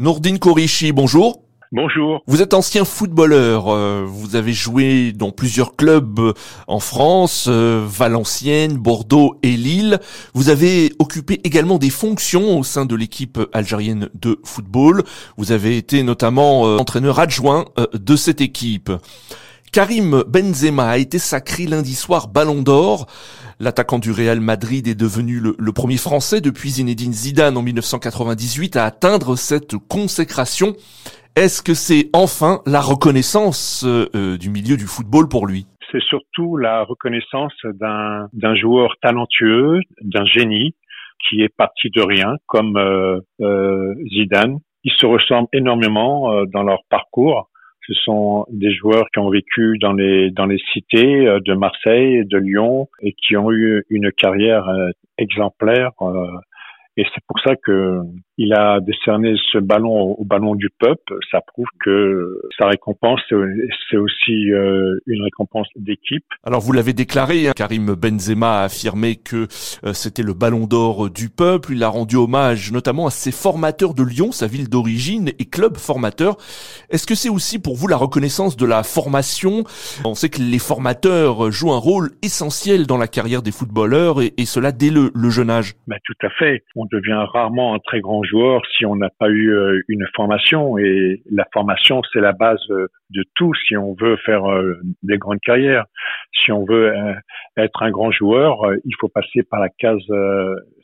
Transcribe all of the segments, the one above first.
Nourdine Korichi, bonjour. Bonjour. Vous êtes ancien footballeur, euh, vous avez joué dans plusieurs clubs euh, en France, euh, Valenciennes, Bordeaux et Lille. Vous avez occupé également des fonctions au sein de l'équipe algérienne de football. Vous avez été notamment entraîneur adjoint de cette équipe. Karim Benzema a été sacré lundi soir Ballon d'Or. L'attaquant du Real Madrid est devenu le, premier Français depuis Zinedine Zidane en 1998 à atteindre cette consécration. Est-ce que c'est enfin la reconnaissance euh, du milieu du football pour lui? C'est surtout la reconnaissance d'un joueur talentueux, d'un génie qui est parti de rien, comme euh, euh, Zidane. Ils se ressemblent énormément dans leur parcours. Ce sont des joueurs qui ont vécu dans les dans les cités de Marseille, de Lyon et qui ont eu une carrière exemplaire et c'est pour ça que il a décerné ce ballon au ballon du peuple. Ça prouve que sa récompense, c'est aussi euh, une récompense d'équipe. Alors vous l'avez déclaré, hein, Karim Benzema a affirmé que euh, c'était le ballon d'or du peuple. Il a rendu hommage notamment à ses formateurs de Lyon, sa ville d'origine et club formateur. Est-ce que c'est aussi pour vous la reconnaissance de la formation? On sait que les formateurs jouent un rôle essentiel dans la carrière des footballeurs et, et cela dès le, le jeune âge. Ben, tout à fait. On devient rarement un très grand joueur si on n'a pas eu euh, une formation. Et la formation, c'est la base euh, de tout si on veut faire euh, des grandes carrières. Si on veut être un grand joueur, il faut passer par la case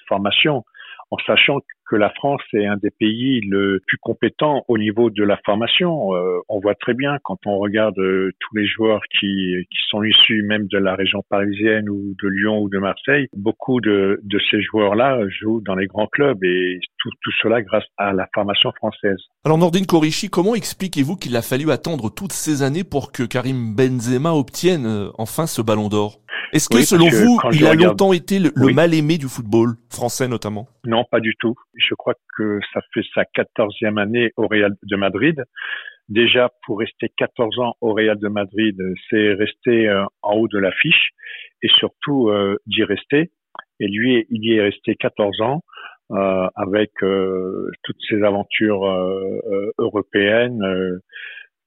formation en sachant que la France est un des pays le plus compétent au niveau de la formation. Euh, on voit très bien quand on regarde euh, tous les joueurs qui, qui sont issus même de la région parisienne ou de Lyon ou de Marseille, beaucoup de, de ces joueurs-là jouent dans les grands clubs et tout, tout cela grâce à la formation française. Alors Nordine Korichi, comment expliquez-vous qu'il a fallu attendre toutes ces années pour que Karim Benzema obtienne euh, enfin ce ballon d'or? Est-ce que selon vous, il a longtemps été le, mal-aimé du football français notamment? Non, pas du tout. Je crois que ça fait sa quatorzième année au Real de Madrid. Déjà, pour rester 14 ans au Real de Madrid, c'est rester euh, en haut de l'affiche et surtout euh, d'y rester. Et lui, il y est resté 14 ans euh, avec toutes ses aventures européennes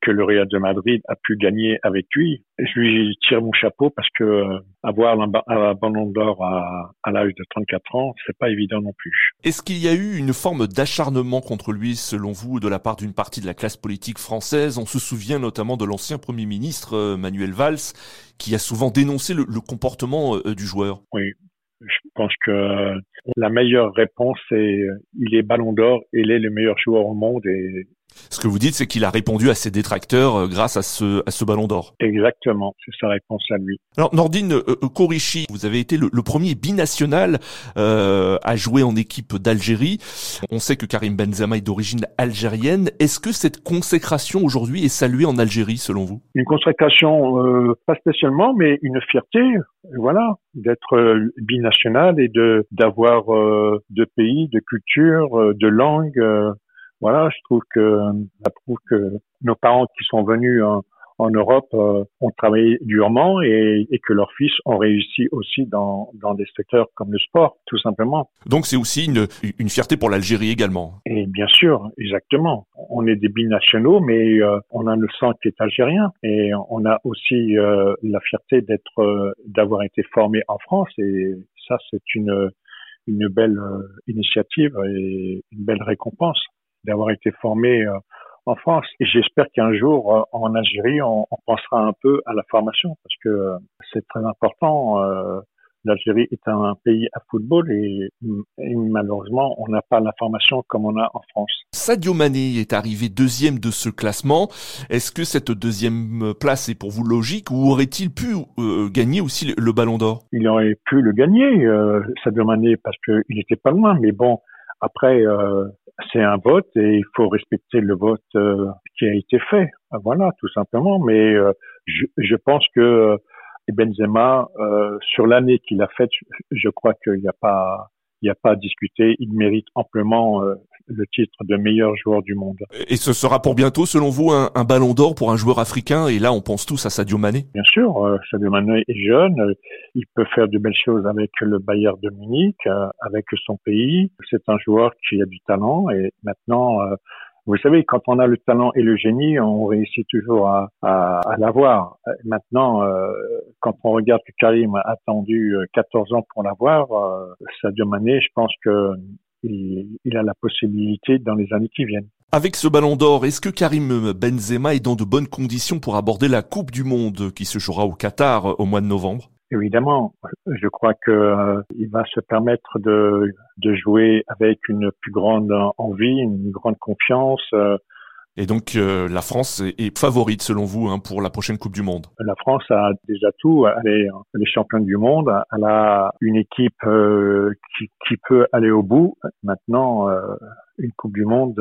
que le Real de Madrid a pu gagner avec lui. Je lui tire mon chapeau parce que euh, avoir un ballon d'or à, à l'âge de 34 ans, c'est pas évident non plus. Est-ce qu'il y a eu une forme d'acharnement contre lui, selon vous, de la part d'une partie de la classe politique française? On se souvient notamment de l'ancien Premier ministre euh, Manuel Valls, qui a souvent dénoncé le, le comportement euh, du joueur. Oui, je pense que la meilleure réponse est il est ballon d'or, il est le meilleur joueur au monde et ce que vous dites, c'est qu'il a répondu à ses détracteurs euh, grâce à ce, à ce ballon d'or. Exactement, c'est sa réponse à lui. Alors Nordine euh, euh, Korichi, vous avez été le, premier binational euh, à jouer en équipe d'Algérie. On sait que Karim Benzema est d'origine algérienne. Est-ce que cette consécration aujourd'hui est saluée en Algérie selon vous? Une consécration, euh, pas spécialement, mais une fierté, voilà, d'être binational et de d'avoir deux pays, de culture, de langue voilà, je trouve que ça prouve que nos parents qui sont venus en, Europe euh, ont travaillé durement et, que leurs fils ont réussi aussi dans, dans des secteurs comme le sport, tout simplement. Donc c'est aussi une, une fierté pour l'Algérie également. Et bien sûr, exactement. On est des binationaux, mais euh, on a le sang qui est algérien et on a aussi euh, la fierté d'être, d'avoir été formé en France et ça c'est une une belle initiative et une belle récompense d'avoir été formé euh, en France. Et j'espère qu'un jour, euh, en Algérie, on, on, pensera un peu à la formation parce que euh, c'est très important. L'Algérie est un pays à football et, malheureusement, on n'a pas la formation comme on a en France. Sadio Mané est arrivé deuxième de ce classement. Est-ce que cette deuxième place est pour vous logique ou aurait-il pu gagner aussi le, Ballon d'Or? Il aurait pu le gagner, Sadio Mané, parce qu'il n'était pas loin. Mais bon, après, c'est un vote et il faut respecter le vote euh, qui a été fait. Voilà, tout simplement. Mais euh, je, je, pense que euh, Benzema, sur l'année qu'il a faite, je crois qu'il n'y a pas il n'y a pas à discuter. Il mérite amplement euh, le titre de meilleur joueur du monde. Et ce sera pour bientôt, selon vous, un, un ballon d'or pour un joueur africain Et là, on pense tous à Sadio Mané. Bien sûr, euh, Sadio Mané est jeune. Euh, il peut faire de belles choses avec le Bayern de Munich, avec son pays. C'est un joueur qui a du talent et maintenant Vous savez, quand on a le talent et le génie, on réussit toujours à, à, à l'avoir. Maintenant, euh, quand on regarde que Karim a attendu 14 ans pour l'avoir, euh, Sadio Mané, je pense que il, il, a la possibilité dans les années qui viennent. Avec ce ballon d'or, est-ce que Karim Benzema est dans de bonnes conditions pour aborder la Coupe du Monde qui se jouera au Qatar au mois de novembre? Évidemment, je crois que euh, va se permettre de, de jouer avec une plus grande envie, une grande confiance. Euh. Et donc euh, la France est, favorite selon vous hein, pour la prochaine Coupe du Monde. La France a déjà tout. Elle est, elle est championne du monde. Elle a une équipe qui, qui, peut aller au bout. Maintenant, une Coupe du Monde,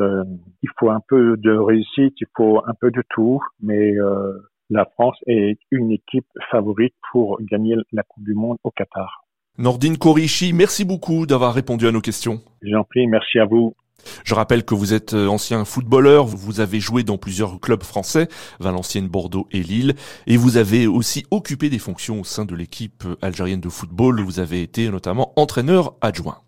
il faut un peu de réussite, il faut un peu de tout, mais la France est une équipe favorite pour gagner la Coupe du Monde au Qatar. Nordine Korichi, merci beaucoup d'avoir répondu à nos questions. J'en prie, merci à vous. Je rappelle que vous êtes euh, ancien footballeur, vous avez joué dans plusieurs clubs français, Valenciennes, Bordeaux et Lille, et vous avez aussi occupé des fonctions au sein de l'équipe algérienne de football, vous avez été notamment entraîneur adjoint.